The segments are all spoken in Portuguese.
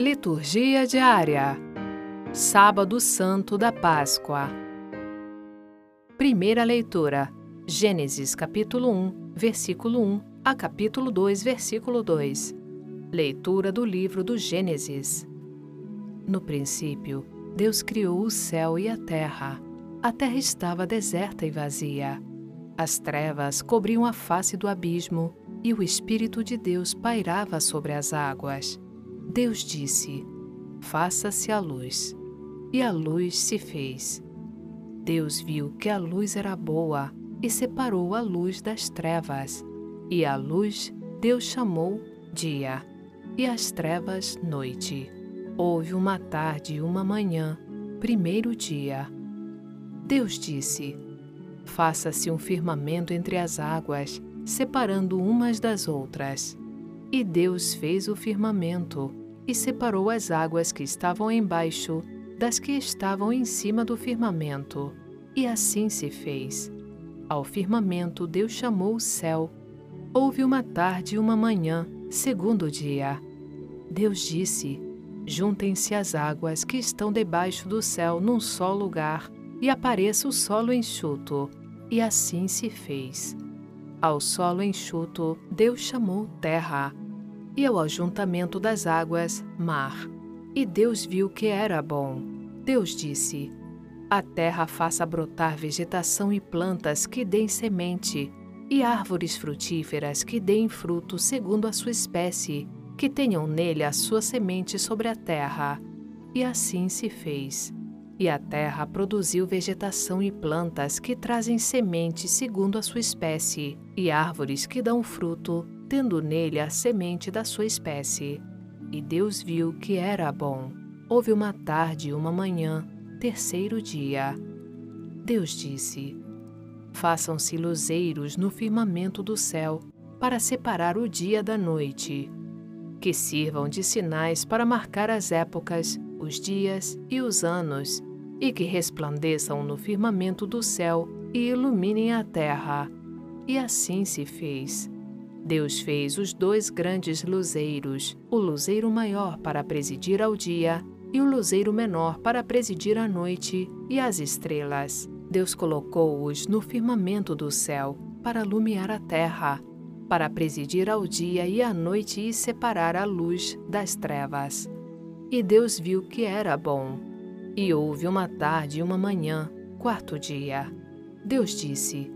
Liturgia diária. Sábado Santo da Páscoa. Primeira leitura. Gênesis capítulo 1, versículo 1 a capítulo 2, versículo 2. Leitura do livro do Gênesis. No princípio, Deus criou o céu e a terra. A terra estava deserta e vazia. As trevas cobriam a face do abismo e o Espírito de Deus pairava sobre as águas. Deus disse: Faça-se a luz. E a luz se fez. Deus viu que a luz era boa e separou a luz das trevas. E a luz Deus chamou dia, e as trevas noite. Houve uma tarde e uma manhã, primeiro dia. Deus disse: Faça-se um firmamento entre as águas, separando umas das outras. E Deus fez o firmamento e separou as águas que estavam embaixo das que estavam em cima do firmamento. E assim se fez. Ao firmamento Deus chamou o céu. Houve uma tarde e uma manhã, segundo dia. Deus disse: Juntem-se as águas que estão debaixo do céu num só lugar, e apareça o solo enxuto. E assim se fez. Ao solo enxuto, Deus chamou terra, e ao ajuntamento das águas, mar. E Deus viu que era bom. Deus disse: A terra faça brotar vegetação e plantas que deem semente, e árvores frutíferas que deem fruto segundo a sua espécie, que tenham nele a sua semente sobre a terra. E assim se fez. E a terra produziu vegetação e plantas que trazem semente segundo a sua espécie, e árvores que dão fruto, tendo nele a semente da sua espécie. E Deus viu que era bom. Houve uma tarde e uma manhã, terceiro dia. Deus disse: Façam-se luzeiros no firmamento do céu, para separar o dia da noite, que sirvam de sinais para marcar as épocas, os dias e os anos, e que resplandeçam no firmamento do céu e iluminem a terra. E assim se fez. Deus fez os dois grandes luzeiros, o luzeiro maior para presidir ao dia e o luzeiro menor para presidir à noite, e as estrelas. Deus colocou-os no firmamento do céu para alumiar a terra, para presidir ao dia e à noite e separar a luz das trevas. E Deus viu que era bom. E houve uma tarde e uma manhã, quarto dia. Deus disse: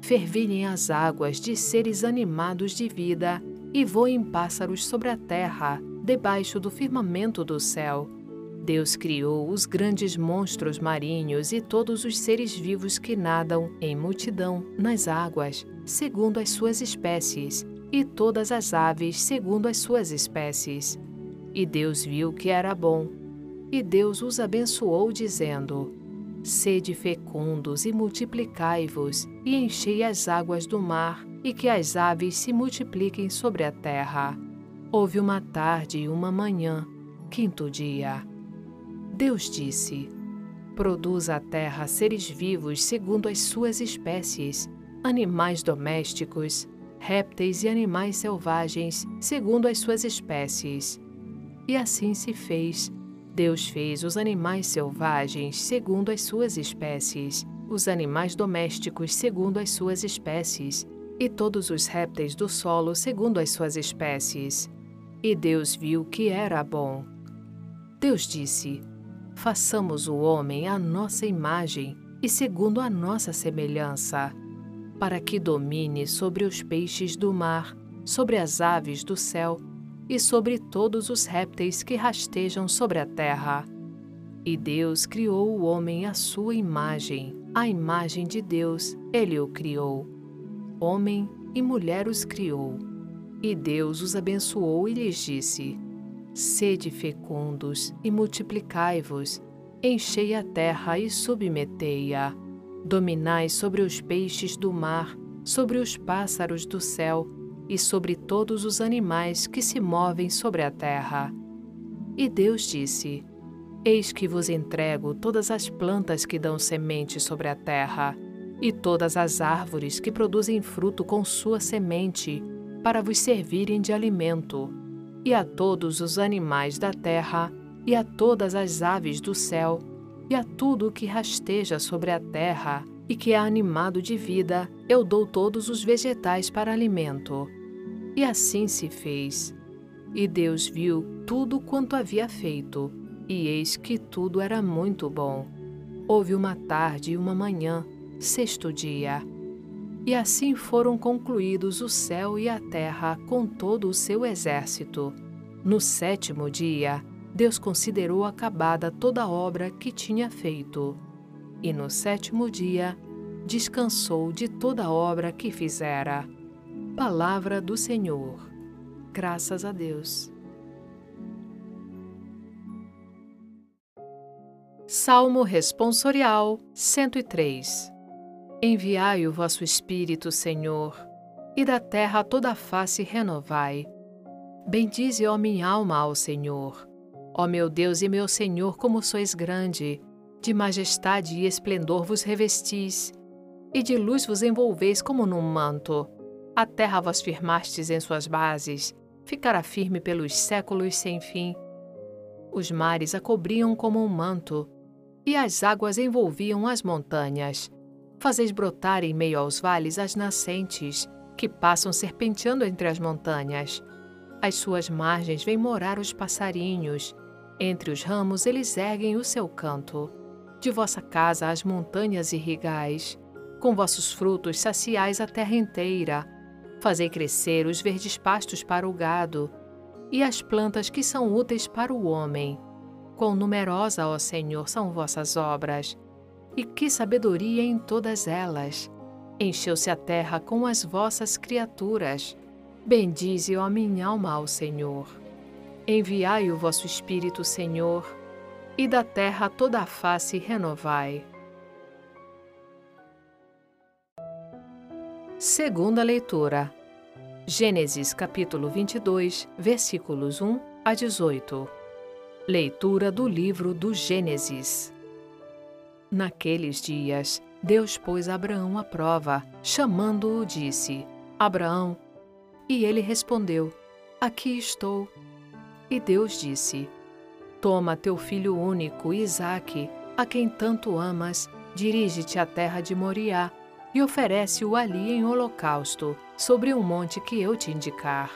Fervilhem as águas de seres animados de vida e voem pássaros sobre a terra, debaixo do firmamento do céu. Deus criou os grandes monstros marinhos e todos os seres vivos que nadam em multidão nas águas, segundo as suas espécies, e todas as aves segundo as suas espécies. E Deus viu que era bom. E Deus os abençoou, dizendo: Sede fecundos e multiplicai-vos, e enchei as águas do mar, e que as aves se multipliquem sobre a terra. Houve uma tarde e uma manhã, quinto dia. Deus disse: Produz a terra seres vivos segundo as suas espécies, animais domésticos, répteis e animais selvagens segundo as suas espécies. E assim se fez. Deus fez os animais selvagens segundo as suas espécies, os animais domésticos segundo as suas espécies, e todos os répteis do solo segundo as suas espécies. E Deus viu que era bom. Deus disse: façamos o homem à nossa imagem e segundo a nossa semelhança, para que domine sobre os peixes do mar, sobre as aves do céu e sobre todos os répteis que rastejam sobre a terra. E Deus criou o homem à sua imagem, a imagem de Deus, ele o criou. Homem e mulher os criou. E Deus os abençoou e lhes disse: Sede fecundos e multiplicai-vos, enchei a terra e submetei-a. Dominai sobre os peixes do mar, sobre os pássaros do céu e sobre todos os animais que se movem sobre a terra. E Deus disse: Eis que vos entrego todas as plantas que dão semente sobre a terra, e todas as árvores que produzem fruto com sua semente, para vos servirem de alimento e a todos os animais da terra, e a todas as aves do céu, e a tudo que rasteja sobre a terra e que é animado de vida, eu dou todos os vegetais para alimento. E assim se fez. E Deus viu tudo quanto havia feito, e eis que tudo era muito bom. Houve uma tarde e uma manhã, sexto dia. E assim foram concluídos o céu e a terra com todo o seu exército. No sétimo dia, Deus considerou acabada toda a obra que tinha feito. E no sétimo dia, descansou de toda a obra que fizera. Palavra do Senhor. Graças a Deus. Salmo Responsorial 103 Enviai o vosso Espírito, Senhor, e da terra toda a face renovai. Bendize, ó minha alma, ao Senhor. Ó meu Deus e meu Senhor, como sois grande, de majestade e esplendor vos revestis, e de luz vos envolveis como num manto. A terra vos firmastes em suas bases, ficará firme pelos séculos sem fim. Os mares a cobriam como um manto, e as águas envolviam as montanhas. Fazeis brotar em meio aos vales as nascentes, que passam serpenteando entre as montanhas. Às suas margens vêm morar os passarinhos, entre os ramos eles erguem o seu canto. De vossa casa as montanhas irrigais, com vossos frutos saciais a terra inteira. Fazei crescer os verdes pastos para o gado, e as plantas que são úteis para o homem. Quão numerosa, ó Senhor, são vossas obras, e que sabedoria em todas elas! Encheu-se a terra com as vossas criaturas. Bendize, ó minha alma, ao Senhor. Enviai o vosso Espírito, Senhor, e da terra toda a face renovai. Segunda leitura. Gênesis capítulo 22, versículos 1 a 18. Leitura do livro do Gênesis. Naqueles dias, Deus pôs Abraão à prova, chamando-o, disse: Abraão. E ele respondeu: Aqui estou. E Deus disse: Toma teu filho único, Isaque, a quem tanto amas, dirige-te à terra de Moriá e oferece-o ali em holocausto, sobre um monte que eu te indicar.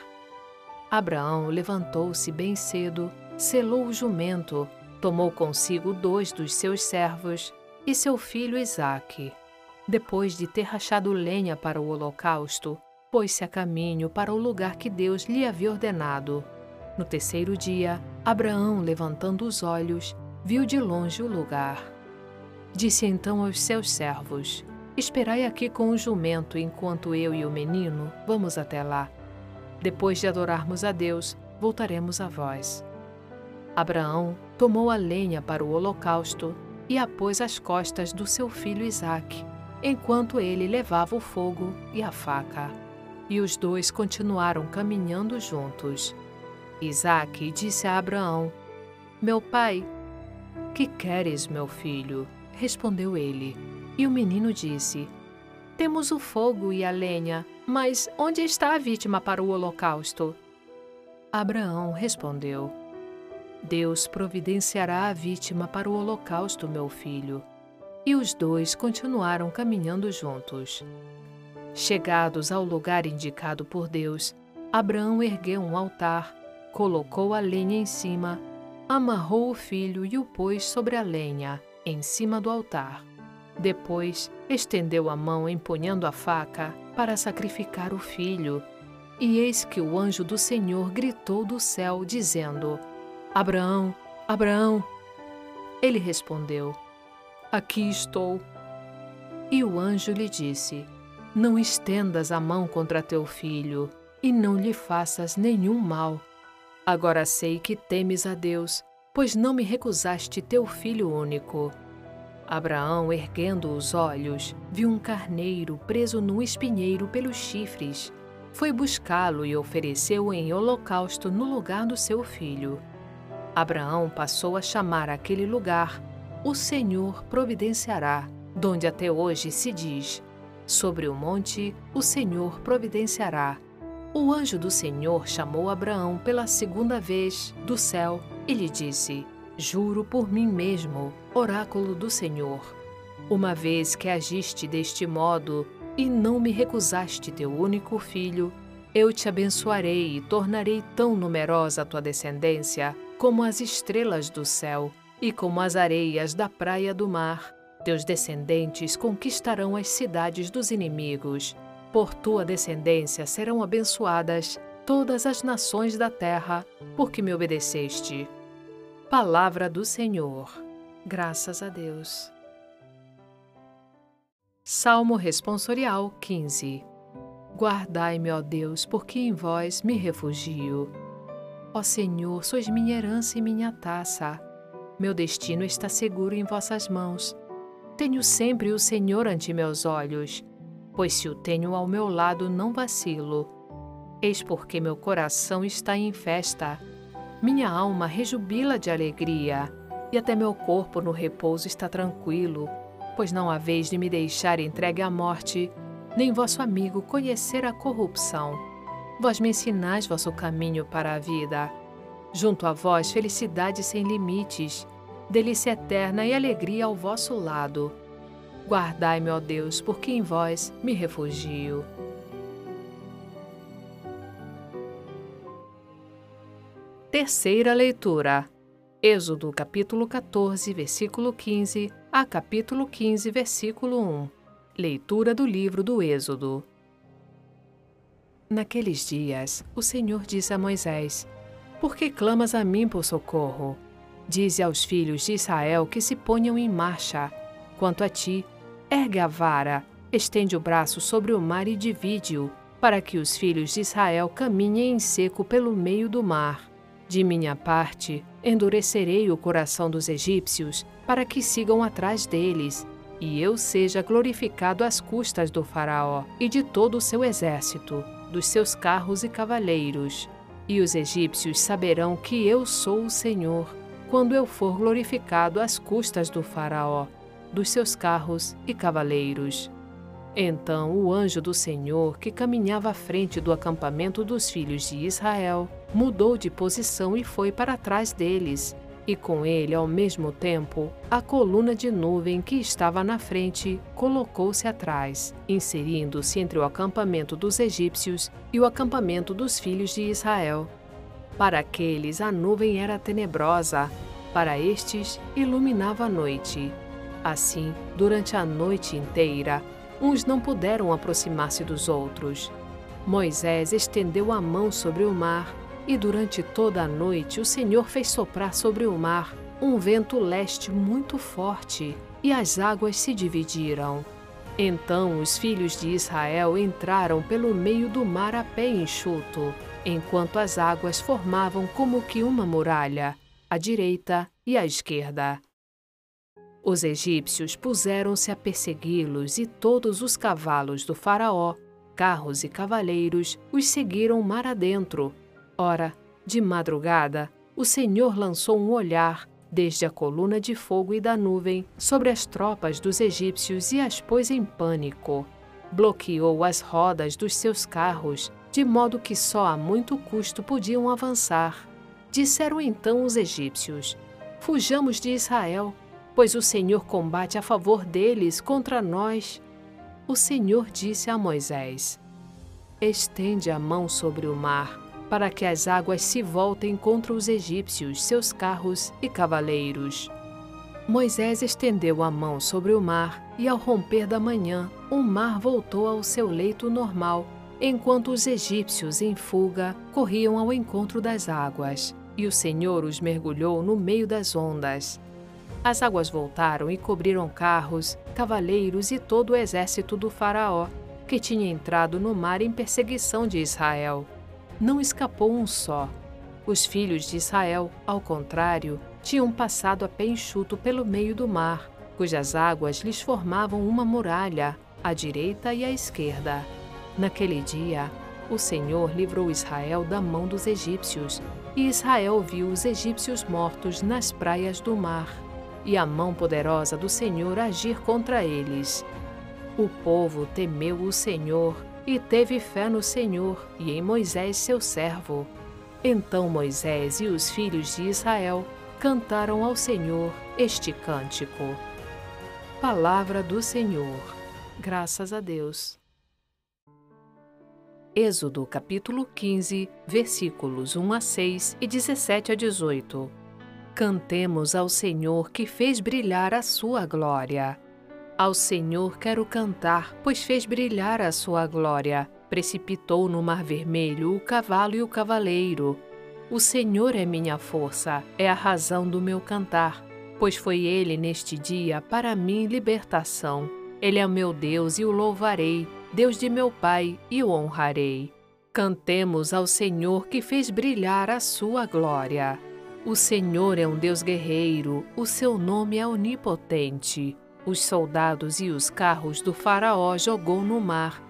Abraão levantou-se bem cedo selou o jumento, tomou consigo dois dos seus servos e seu filho Isaque. Depois de ter rachado lenha para o holocausto, pôs-se a caminho para o lugar que Deus lhe havia ordenado. No terceiro dia, Abraão, levantando os olhos, viu de longe o lugar. Disse então aos seus servos: Esperai aqui com o jumento enquanto eu e o menino vamos até lá. Depois de adorarmos a Deus, voltaremos a vós. Abraão tomou a lenha para o holocausto e a pôs às costas do seu filho Isaque, enquanto ele levava o fogo e a faca. E os dois continuaram caminhando juntos. Isaque disse a Abraão: Meu pai, que queres, meu filho? Respondeu ele. E o menino disse: Temos o fogo e a lenha, mas onde está a vítima para o holocausto? Abraão respondeu: Deus providenciará a vítima para o holocausto, meu filho. E os dois continuaram caminhando juntos. Chegados ao lugar indicado por Deus, Abraão ergueu um altar, colocou a lenha em cima, amarrou o filho e o pôs sobre a lenha, em cima do altar. Depois, estendeu a mão empunhando a faca para sacrificar o filho. E eis que o anjo do Senhor gritou do céu, dizendo: Abraão, Abraão. Ele respondeu: Aqui estou. E o anjo lhe disse: Não estendas a mão contra teu filho, e não lhe faças nenhum mal. Agora sei que temes a Deus, pois não me recusaste teu filho único. Abraão, erguendo os olhos, viu um carneiro preso num espinheiro pelos chifres. Foi buscá-lo e ofereceu-o em holocausto no lugar do seu filho. Abraão passou a chamar aquele lugar O Senhor providenciará, donde até hoje se diz: Sobre o monte o Senhor providenciará. O anjo do Senhor chamou Abraão pela segunda vez do céu e lhe disse: Juro por mim mesmo, oráculo do Senhor, uma vez que agiste deste modo e não me recusaste teu único filho, eu te abençoarei e tornarei tão numerosa a tua descendência como as estrelas do céu e como as areias da praia do mar. Teus descendentes conquistarão as cidades dos inimigos. Por tua descendência serão abençoadas todas as nações da terra, porque me obedeceste. Palavra do Senhor. Graças a Deus. Salmo Responsorial 15 Guardai-me, ó Deus, porque em vós me refugio. Ó Senhor, sois minha herança e minha taça. Meu destino está seguro em vossas mãos. Tenho sempre o Senhor ante meus olhos, pois se o tenho ao meu lado não vacilo. Eis porque meu coração está em festa, minha alma rejubila de alegria, e até meu corpo no repouso está tranquilo, pois não há vez de me deixar entregue à morte nem vosso amigo conhecer a corrupção. Vós me ensinais vosso caminho para a vida. Junto a vós, felicidade sem limites, delícia eterna e alegria ao vosso lado. Guardai-me, ó Deus, porque em vós me refugio. Terceira leitura. Êxodo capítulo 14, versículo 15 a capítulo 15, versículo 1. Leitura do livro do Êxodo. Naqueles dias, o Senhor disse a Moisés: Por que clamas a mim por socorro? Dize aos filhos de Israel que se ponham em marcha. Quanto a ti, ergue a vara, estende o braço sobre o mar e divide-o, para que os filhos de Israel caminhem em seco pelo meio do mar. De minha parte, endurecerei o coração dos egípcios, para que sigam atrás deles e eu seja glorificado às custas do Faraó e de todo o seu exército, dos seus carros e cavaleiros. E os egípcios saberão que eu sou o Senhor, quando eu for glorificado às custas do Faraó, dos seus carros e cavaleiros. Então o anjo do Senhor, que caminhava à frente do acampamento dos filhos de Israel, mudou de posição e foi para trás deles, e com ele, ao mesmo tempo, a coluna de nuvem que estava na frente colocou-se atrás, inserindo-se entre o acampamento dos egípcios e o acampamento dos filhos de Israel. Para aqueles, a nuvem era tenebrosa, para estes, iluminava a noite. Assim, durante a noite inteira, uns não puderam aproximar-se dos outros. Moisés estendeu a mão sobre o mar e durante toda a noite o Senhor fez soprar sobre o mar um vento leste muito forte, e as águas se dividiram. Então os filhos de Israel entraram pelo meio do mar a pé enxuto, enquanto as águas formavam como que uma muralha, à direita e à esquerda. Os egípcios puseram-se a persegui-los e todos os cavalos do Faraó, carros e cavaleiros, os seguiram mar adentro, Ora, de madrugada, o Senhor lançou um olhar desde a coluna de fogo e da nuvem sobre as tropas dos egípcios e as pôs em pânico. Bloqueou as rodas dos seus carros, de modo que só a muito custo podiam avançar. Disseram então os egípcios: Fujamos de Israel, pois o Senhor combate a favor deles contra nós. O Senhor disse a Moisés: Estende a mão sobre o mar para que as águas se voltem contra os egípcios, seus carros e cavaleiros. Moisés estendeu a mão sobre o mar, e ao romper da manhã, o mar voltou ao seu leito normal, enquanto os egípcios, em fuga, corriam ao encontro das águas, e o Senhor os mergulhou no meio das ondas. As águas voltaram e cobriram carros, cavaleiros e todo o exército do Faraó, que tinha entrado no mar em perseguição de Israel não escapou um só. Os filhos de Israel, ao contrário, tinham passado a pé enxuto pelo meio do mar, cujas águas lhes formavam uma muralha, à direita e à esquerda. Naquele dia, o Senhor livrou Israel da mão dos egípcios, e Israel viu os egípcios mortos nas praias do mar, e a mão poderosa do Senhor agir contra eles. O povo temeu o Senhor e teve fé no Senhor e em Moisés, seu servo. Então Moisés e os filhos de Israel cantaram ao Senhor este cântico. Palavra do Senhor. Graças a Deus. Êxodo capítulo 15, versículos 1 a 6 e 17 a 18. Cantemos ao Senhor que fez brilhar a sua glória. Ao Senhor quero cantar, pois fez brilhar a sua glória. Precipitou no mar vermelho o cavalo e o cavaleiro. O Senhor é minha força, é a razão do meu cantar, pois foi ele neste dia para mim libertação. Ele é meu Deus e o louvarei, Deus de meu Pai, e o honrarei. Cantemos ao Senhor que fez brilhar a sua glória. O Senhor é um Deus guerreiro, o seu nome é onipotente. Os soldados e os carros do Faraó jogou no mar.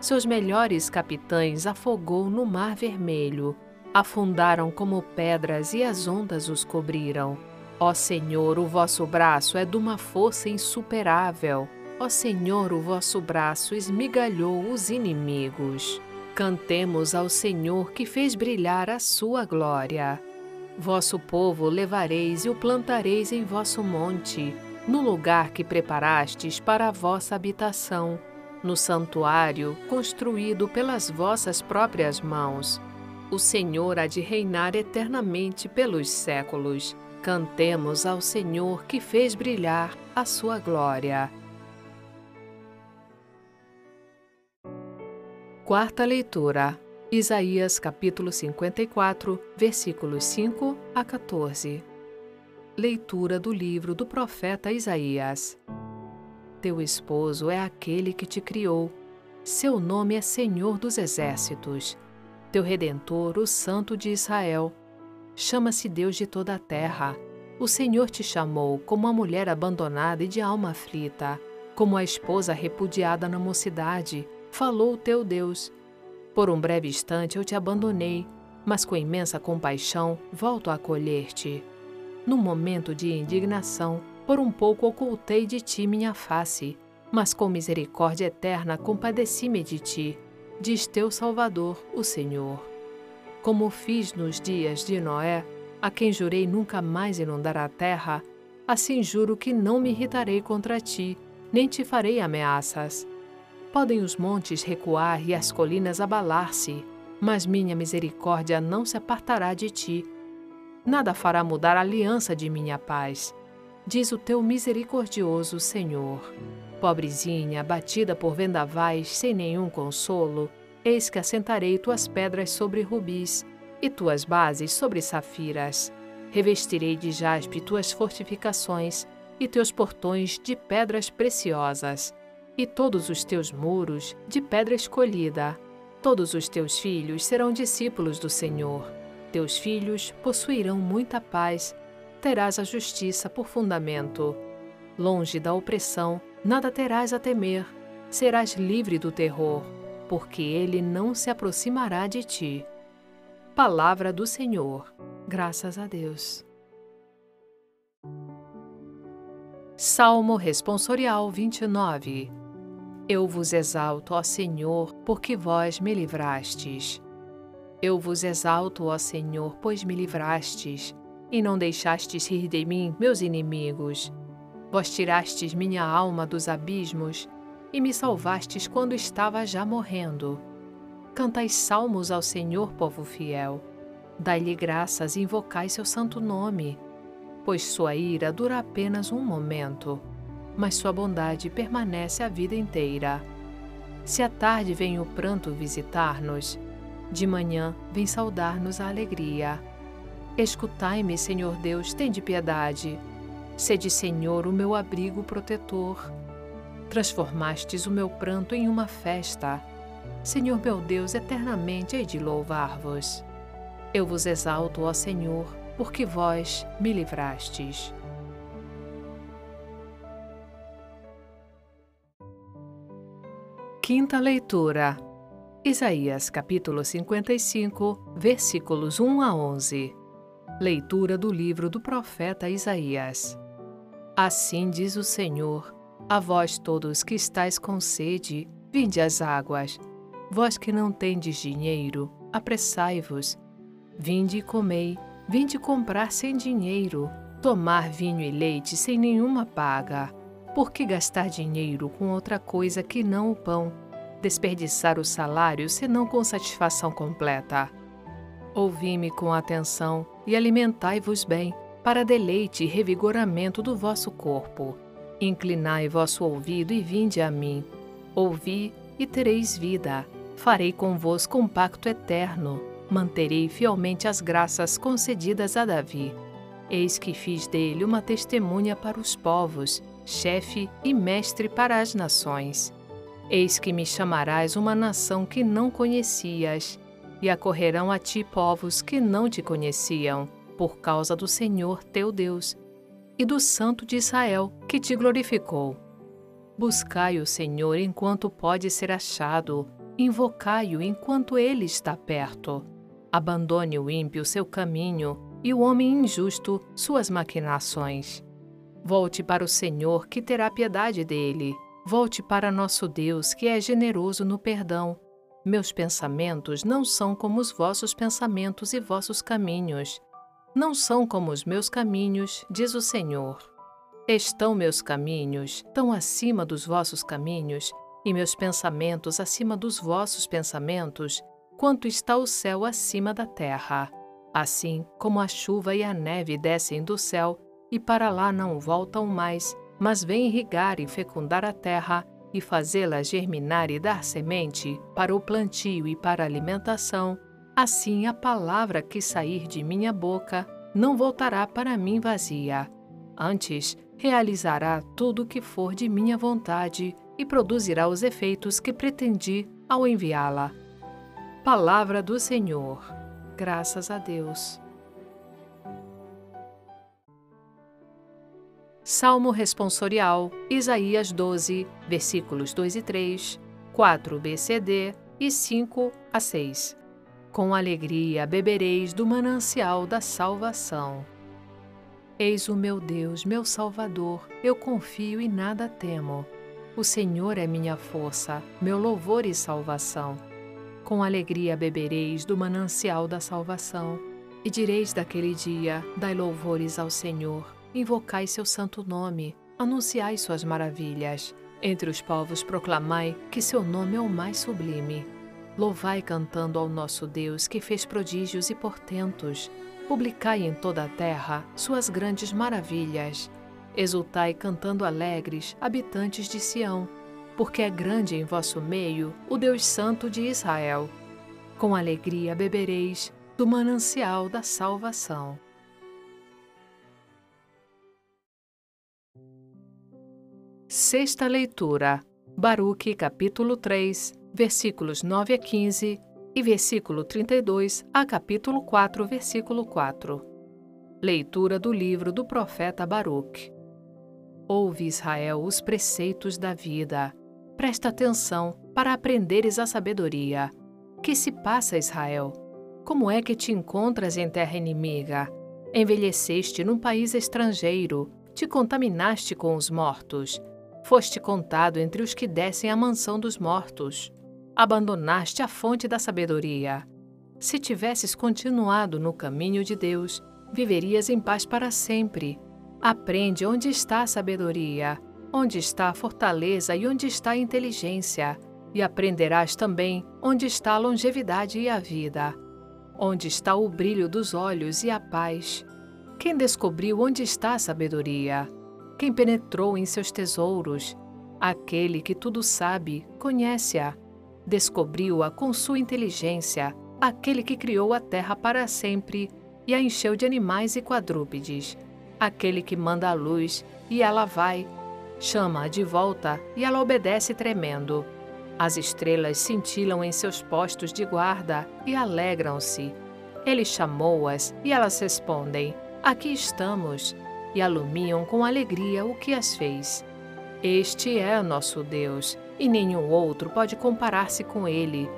Seus melhores capitães afogou no Mar Vermelho. Afundaram como pedras e as ondas os cobriram. Ó Senhor, o vosso braço é de uma força insuperável. Ó Senhor, o vosso braço esmigalhou os inimigos. Cantemos ao Senhor que fez brilhar a sua glória. Vosso povo levareis e o plantareis em vosso monte, no lugar que preparastes para a vossa habitação, no santuário construído pelas vossas próprias mãos. O Senhor há de reinar eternamente pelos séculos. Cantemos ao Senhor que fez brilhar a sua glória. Quarta leitura. Isaías capítulo 54, versículos 5 a 14. Leitura do livro do profeta Isaías. Teu esposo é aquele que te criou. Seu nome é Senhor dos Exércitos. Teu redentor, o Santo de Israel. Chama-se Deus de toda a terra. O Senhor te chamou como a mulher abandonada e de alma aflita, como a esposa repudiada na mocidade falou o teu Deus. Por um breve instante eu te abandonei, mas com imensa compaixão volto a acolher-te. Num momento de indignação, por um pouco ocultei de ti minha face, mas com misericórdia eterna compadeci-me de ti, diz teu Salvador, o Senhor. Como fiz nos dias de Noé, a quem jurei nunca mais inundar a terra, assim juro que não me irritarei contra ti, nem te farei ameaças Podem os montes recuar e as colinas abalar-se, mas minha misericórdia não se apartará de ti. Nada fará mudar a aliança de minha paz, diz o teu misericordioso Senhor. Pobrezinha, batida por vendavais, sem nenhum consolo, eis que assentarei tuas pedras sobre rubis e tuas bases sobre safiras. Revestirei de jaspe tuas fortificações e teus portões de pedras preciosas e todos os teus muros de pedra escolhida. Todos os teus filhos serão discípulos do Senhor. Teus filhos possuirão muita paz, terás a justiça por fundamento. Longe da opressão, nada terás a temer, serás livre do terror, porque ele não se aproximará de ti. Palavra do Senhor. Graças a Deus. Salmo Responsorial 29 eu vos exalto, ó Senhor, porque vós me livrastes. Eu vos exalto, ó Senhor, pois me livrastes, e não deixastes rir de mim meus inimigos. Vós tirastes minha alma dos abismos e me salvastes quando estava já morrendo. Cantai salmos ao Senhor, povo fiel. Dai-lhe graças e invocai seu santo nome, pois sua ira dura apenas um momento mas sua bondade permanece a vida inteira. Se à tarde vem o pranto visitar-nos, de manhã vem saudar-nos a alegria. Escutai-me, Senhor Deus, tende piedade. Sede, Senhor, o meu abrigo protetor. Transformastes o meu pranto em uma festa. Senhor meu Deus, eternamente hei de louvar-vos. Eu vos exalto, ó Senhor, porque vós me livrastes. Quinta leitura. Isaías capítulo 55, versículos 1 a 11. Leitura do livro do profeta Isaías. Assim diz o Senhor: A vós todos que estáis com sede, vinde às águas. Vós que não tendes dinheiro, apressai-vos. Vinde e comei, vinde comprar sem dinheiro, tomar vinho e leite sem nenhuma paga. Por que gastar dinheiro com outra coisa que não o pão? Desperdiçar o salário senão com satisfação completa. Ouvi-me com atenção e alimentai-vos bem, para deleite e revigoramento do vosso corpo. Inclinai vosso ouvido e vinde a mim. Ouvi e tereis vida. Farei convosco um pacto eterno. Manterei fielmente as graças concedidas a Davi. Eis que fiz dele uma testemunha para os povos, chefe e mestre para as nações. Eis que me chamarás uma nação que não conhecias, e acorrerão a ti povos que não te conheciam, por causa do Senhor teu Deus e do Santo de Israel, que te glorificou. Buscai o Senhor enquanto pode ser achado, invocai-o enquanto ele está perto. Abandone o ímpio seu caminho e o homem injusto suas maquinações. Volte para o Senhor, que terá piedade dele. Volte para nosso Deus, que é generoso no perdão. Meus pensamentos não são como os vossos pensamentos e vossos caminhos. Não são como os meus caminhos, diz o Senhor. Estão meus caminhos tão acima dos vossos caminhos, e meus pensamentos acima dos vossos pensamentos, quanto está o céu acima da terra. Assim como a chuva e a neve descem do céu, e para lá não voltam mais, mas vêm irrigar e fecundar a terra, e fazê-la germinar e dar semente para o plantio e para a alimentação, assim a palavra que sair de minha boca não voltará para mim vazia. Antes, realizará tudo o que for de minha vontade e produzirá os efeitos que pretendi ao enviá-la. Palavra do Senhor. Graças a Deus. Salmo responsorial, Isaías 12, versículos 2 e 3, 4 BCD e 5 a 6. Com alegria bebereis do manancial da salvação. Eis o meu Deus, meu Salvador, eu confio e nada temo. O Senhor é minha força, meu louvor e salvação. Com alegria bebereis do manancial da salvação, e direis daquele dia: Dai louvores ao Senhor invocai seu santo nome, anunciai suas maravilhas. Entre os povos proclamai que seu nome é o mais sublime. Louvai cantando ao nosso Deus que fez prodígios e portentos. Publicai em toda a terra suas grandes maravilhas. Exultai cantando alegres, habitantes de Sião, porque é grande em vosso meio o Deus Santo de Israel. Com alegria bebereis do manancial da salvação. Sexta leitura. Baruque, capítulo 3, versículos 9 a 15 e versículo 32 a capítulo 4, versículo 4. Leitura do livro do profeta Baruque. Ouve, Israel, os preceitos da vida. Presta atenção para aprenderes a sabedoria. Que se passa, Israel? Como é que te encontras em terra inimiga? Envelheceste num país estrangeiro, te contaminaste com os mortos Foste contado entre os que descem à mansão dos mortos. Abandonaste a fonte da sabedoria. Se tivesses continuado no caminho de Deus, viverias em paz para sempre. Aprende onde está a sabedoria, onde está a fortaleza e onde está a inteligência, e aprenderás também onde está a longevidade e a vida, onde está o brilho dos olhos e a paz. Quem descobriu onde está a sabedoria? Quem penetrou em seus tesouros, aquele que tudo sabe, conhece-a, descobriu-a com sua inteligência, aquele que criou a terra para sempre e a encheu de animais e quadrúpedes, aquele que manda a luz e ela vai, chama-a de volta e ela obedece tremendo. As estrelas cintilam em seus postos de guarda e alegram-se. Ele chamou-as e elas respondem: Aqui estamos e alumiam com alegria o que as fez. Este é nosso Deus, e nenhum outro pode comparar-se com ele.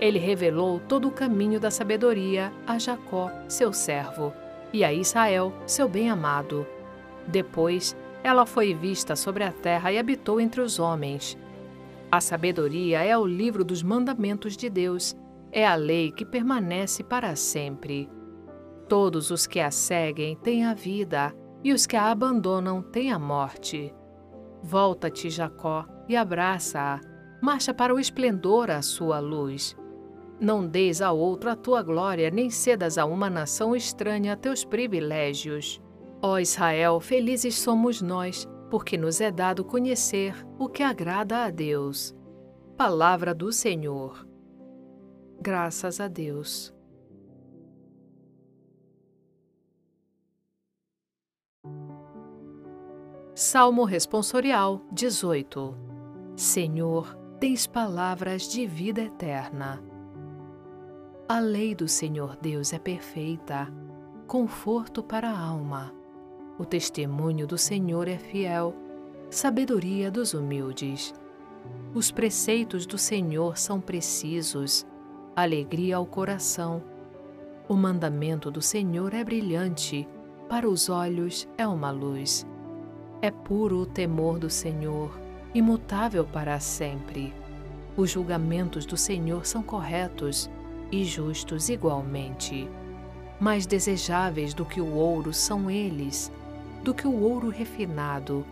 Ele revelou todo o caminho da sabedoria a Jacó, seu servo, e a Israel, seu bem-amado. Depois, ela foi vista sobre a terra e habitou entre os homens. A sabedoria é o livro dos mandamentos de Deus, é a lei que permanece para sempre. Todos os que a seguem têm a vida, e os que a abandonam têm a morte. Volta-te, Jacó, e abraça-a, marcha para o esplendor à sua luz. Não deis a outro a tua glória, nem cedas a uma nação estranha teus privilégios. Ó Israel, felizes somos nós, porque nos é dado conhecer o que agrada a Deus. Palavra do Senhor. Graças a Deus. Salmo Responsorial 18 Senhor, tens palavras de vida eterna. A lei do Senhor Deus é perfeita, conforto para a alma. O testemunho do Senhor é fiel, sabedoria dos humildes. Os preceitos do Senhor são precisos, alegria ao coração. O mandamento do Senhor é brilhante, para os olhos é uma luz. É puro o temor do Senhor, imutável para sempre. Os julgamentos do Senhor são corretos e justos igualmente. Mais desejáveis do que o ouro são eles, do que o ouro refinado.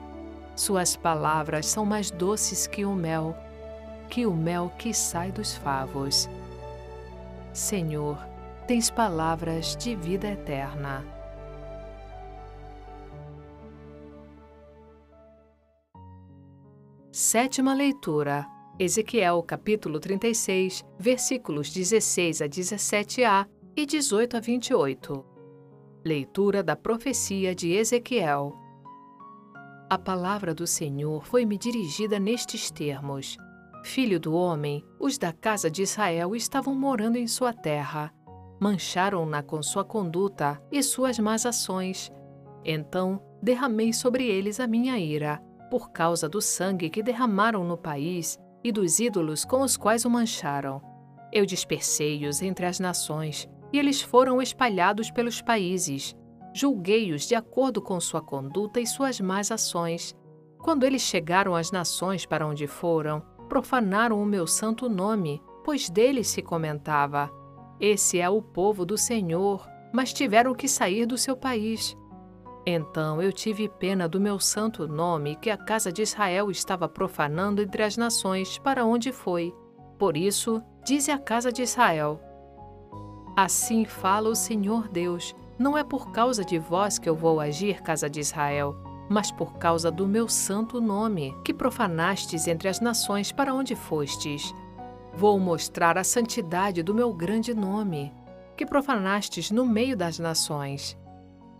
Suas palavras são mais doces que o mel, que o mel que sai dos favos. Senhor, tens palavras de vida eterna. Sétima leitura. Ezequiel capítulo 36, versículos 16 a 17a e 18 a 28. Leitura da profecia de Ezequiel. A palavra do Senhor foi-me dirigida nestes termos: Filho do homem, os da casa de Israel estavam morando em sua terra. Mancharam-na com sua conduta e suas más ações. Então derramei sobre eles a minha ira, por causa do sangue que derramaram no país e dos ídolos com os quais o mancharam. Eu dispersei-os entre as nações e eles foram espalhados pelos países. Julguei-os de acordo com sua conduta e suas más ações. Quando eles chegaram às nações para onde foram, profanaram o meu santo nome, pois dele se comentava: Esse é o povo do Senhor, mas tiveram que sair do seu país. Então eu tive pena do meu santo nome que a casa de Israel estava profanando entre as nações para onde foi. Por isso, dize a casa de Israel: Assim fala o Senhor Deus: Não é por causa de vós que eu vou agir, casa de Israel, mas por causa do meu santo nome, que profanastes entre as nações para onde fostes. Vou mostrar a santidade do meu grande nome, que profanastes no meio das nações.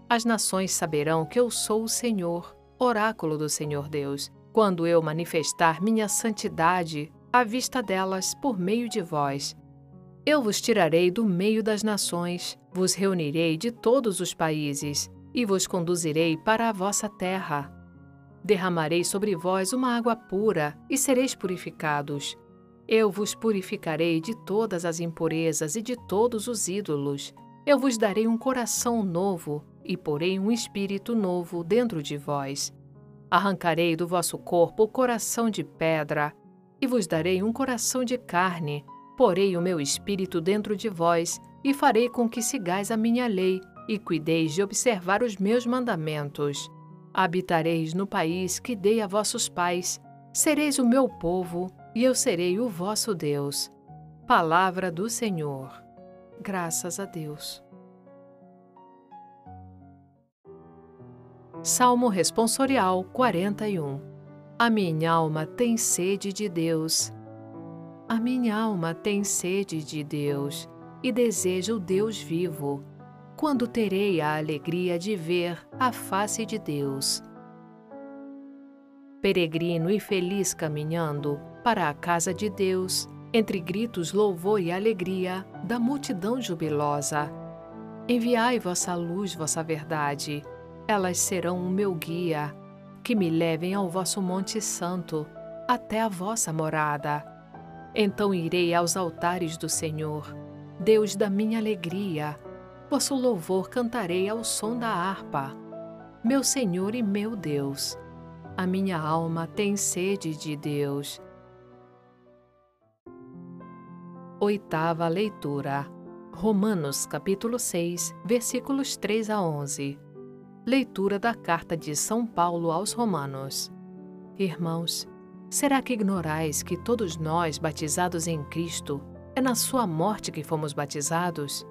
As nações saberão que eu sou o Senhor, oráculo do Senhor Deus, quando eu manifestar minha santidade à vista delas por meio de vós eu vos tirarei do meio das nações, vos reunirei de todos os países, e vos conduzirei para a vossa terra. Derramarei sobre vós uma água pura, e sereis purificados. Eu vos purificarei de todas as impurezas e de todos os ídolos. Eu vos darei um coração novo, e porei um espírito novo dentro de vós. Arrancarei do vosso corpo o coração de pedra, e vos darei um coração de carne, Porei o meu espírito dentro de vós e farei com que sigais a minha lei e cuideis de observar os meus mandamentos. Habitareis no país que dei a vossos pais, sereis o meu povo e eu serei o vosso Deus. Palavra do Senhor. Graças a Deus. Salmo Responsorial 41 A minha alma tem sede de Deus a minha alma tem sede de Deus e deseja o Deus vivo. Quando terei a alegria de ver a face de Deus? Peregrino e feliz caminhando para a casa de Deus, entre gritos, louvor e alegria da multidão jubilosa. Enviai vossa luz, vossa verdade, elas serão o meu guia, que me levem ao vosso Monte Santo, até a vossa morada então irei aos altares do Senhor, Deus da minha alegria. Vosso louvor cantarei ao som da harpa. Meu Senhor e meu Deus, a minha alma tem sede de Deus, Oitava leitura. Romanos capítulo 6, versículos 3 a 11. Leitura da carta de São Paulo aos Romanos. Irmãos, será que ignorais que todos nós batizados em Cristo é na sua morte que fomos batizados?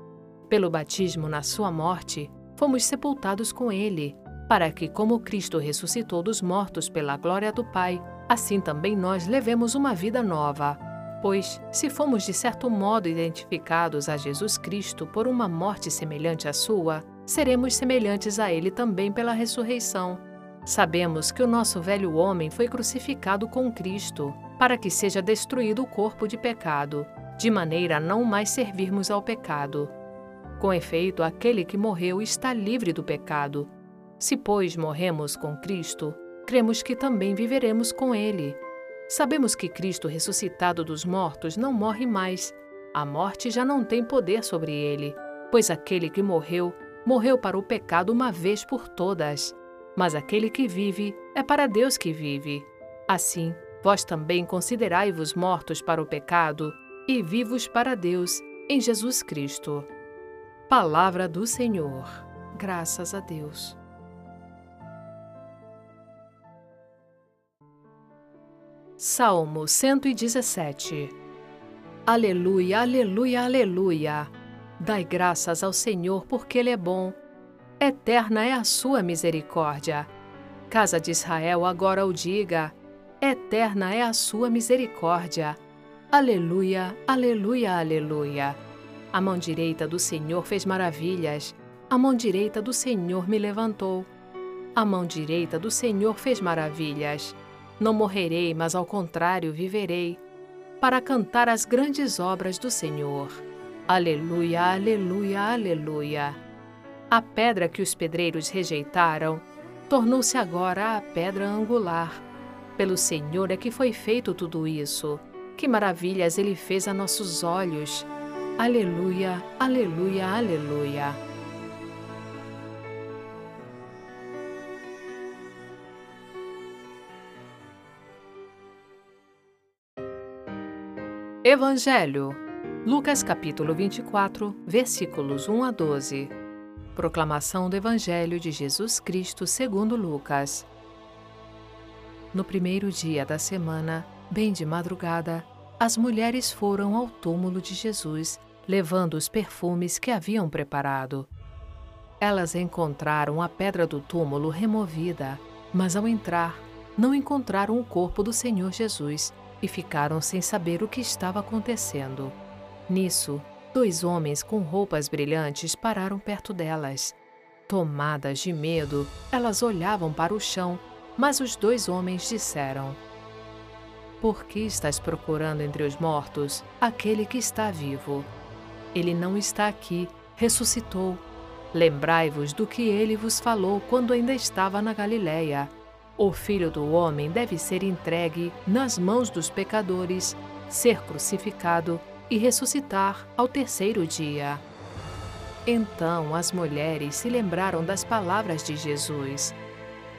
Pelo batismo na sua morte, fomos sepultados com ele, para que, como Cristo ressuscitou dos mortos pela glória do Pai, assim também nós levemos uma vida nova. Pois, se fomos de certo modo identificados a Jesus Cristo por uma morte semelhante à sua, seremos semelhantes a Ele também pela ressurreição. Sabemos que o nosso velho homem foi crucificado com Cristo, para que seja destruído o corpo de pecado, de maneira a não mais servirmos ao pecado. Com efeito, aquele que morreu está livre do pecado. Se, pois, morremos com Cristo, cremos que também viveremos com Ele. Sabemos que Cristo ressuscitado dos mortos não morre mais. A morte já não tem poder sobre ele, pois aquele que morreu, morreu para o pecado uma vez por todas. Mas aquele que vive é para Deus que vive. Assim, vós também considerai-vos mortos para o pecado e vivos para Deus em Jesus Cristo. Palavra do Senhor. Graças a Deus. Salmo 117 Aleluia, aleluia, aleluia. Dai graças ao Senhor porque Ele é bom. Eterna é a sua misericórdia. Casa de Israel agora o diga: Eterna é a sua misericórdia. Aleluia, aleluia, aleluia. A mão direita do Senhor fez maravilhas. A mão direita do Senhor me levantou. A mão direita do Senhor fez maravilhas. Não morrerei, mas ao contrário viverei, para cantar as grandes obras do Senhor. Aleluia, aleluia, aleluia. A pedra que os pedreiros rejeitaram tornou-se agora a pedra angular. Pelo Senhor é que foi feito tudo isso. Que maravilhas ele fez a nossos olhos. Aleluia, aleluia, aleluia. Evangelho. Lucas capítulo 24, versículos 1 a 12. Proclamação do Evangelho de Jesus Cristo segundo Lucas. No primeiro dia da semana, bem de madrugada, as mulheres foram ao túmulo de Jesus, levando os perfumes que haviam preparado. Elas encontraram a pedra do túmulo removida, mas ao entrar, não encontraram o corpo do Senhor Jesus e ficaram sem saber o que estava acontecendo. Nisso, dois homens com roupas brilhantes pararam perto delas. Tomadas de medo, elas olhavam para o chão, mas os dois homens disseram: Por que estás procurando entre os mortos aquele que está vivo? Ele não está aqui, ressuscitou. Lembrai-vos do que ele vos falou quando ainda estava na Galiléia o filho do homem deve ser entregue nas mãos dos pecadores, ser crucificado e ressuscitar ao terceiro dia. Então as mulheres se lembraram das palavras de Jesus.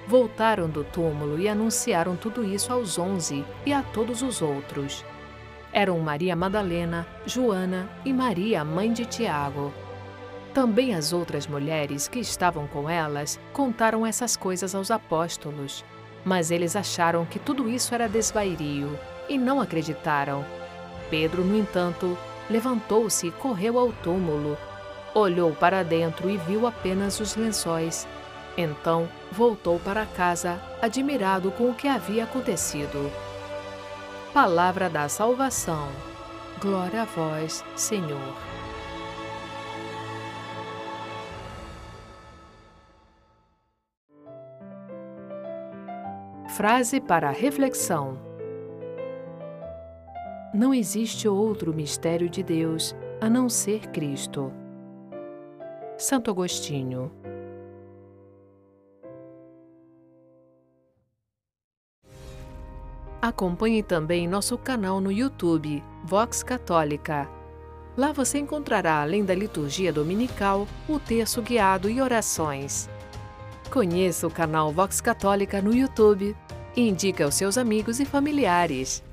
Voltaram do túmulo e anunciaram tudo isso aos onze e a todos os outros. Eram Maria Madalena, Joana e Maria, mãe de Tiago. Também as outras mulheres que estavam com elas contaram essas coisas aos apóstolos. Mas eles acharam que tudo isso era desvairio e não acreditaram. Pedro, no entanto, levantou-se e correu ao túmulo. Olhou para dentro e viu apenas os lençóis. Então voltou para casa, admirado com o que havia acontecido. Palavra da Salvação. Glória a vós, Senhor. Frase para reflexão: Não existe outro mistério de Deus a não ser Cristo. Santo Agostinho. Acompanhe também nosso canal no YouTube, Vox Católica. Lá você encontrará, além da liturgia dominical, o texto guiado e orações. Conheça o canal Vox Católica no YouTube e indique aos seus amigos e familiares.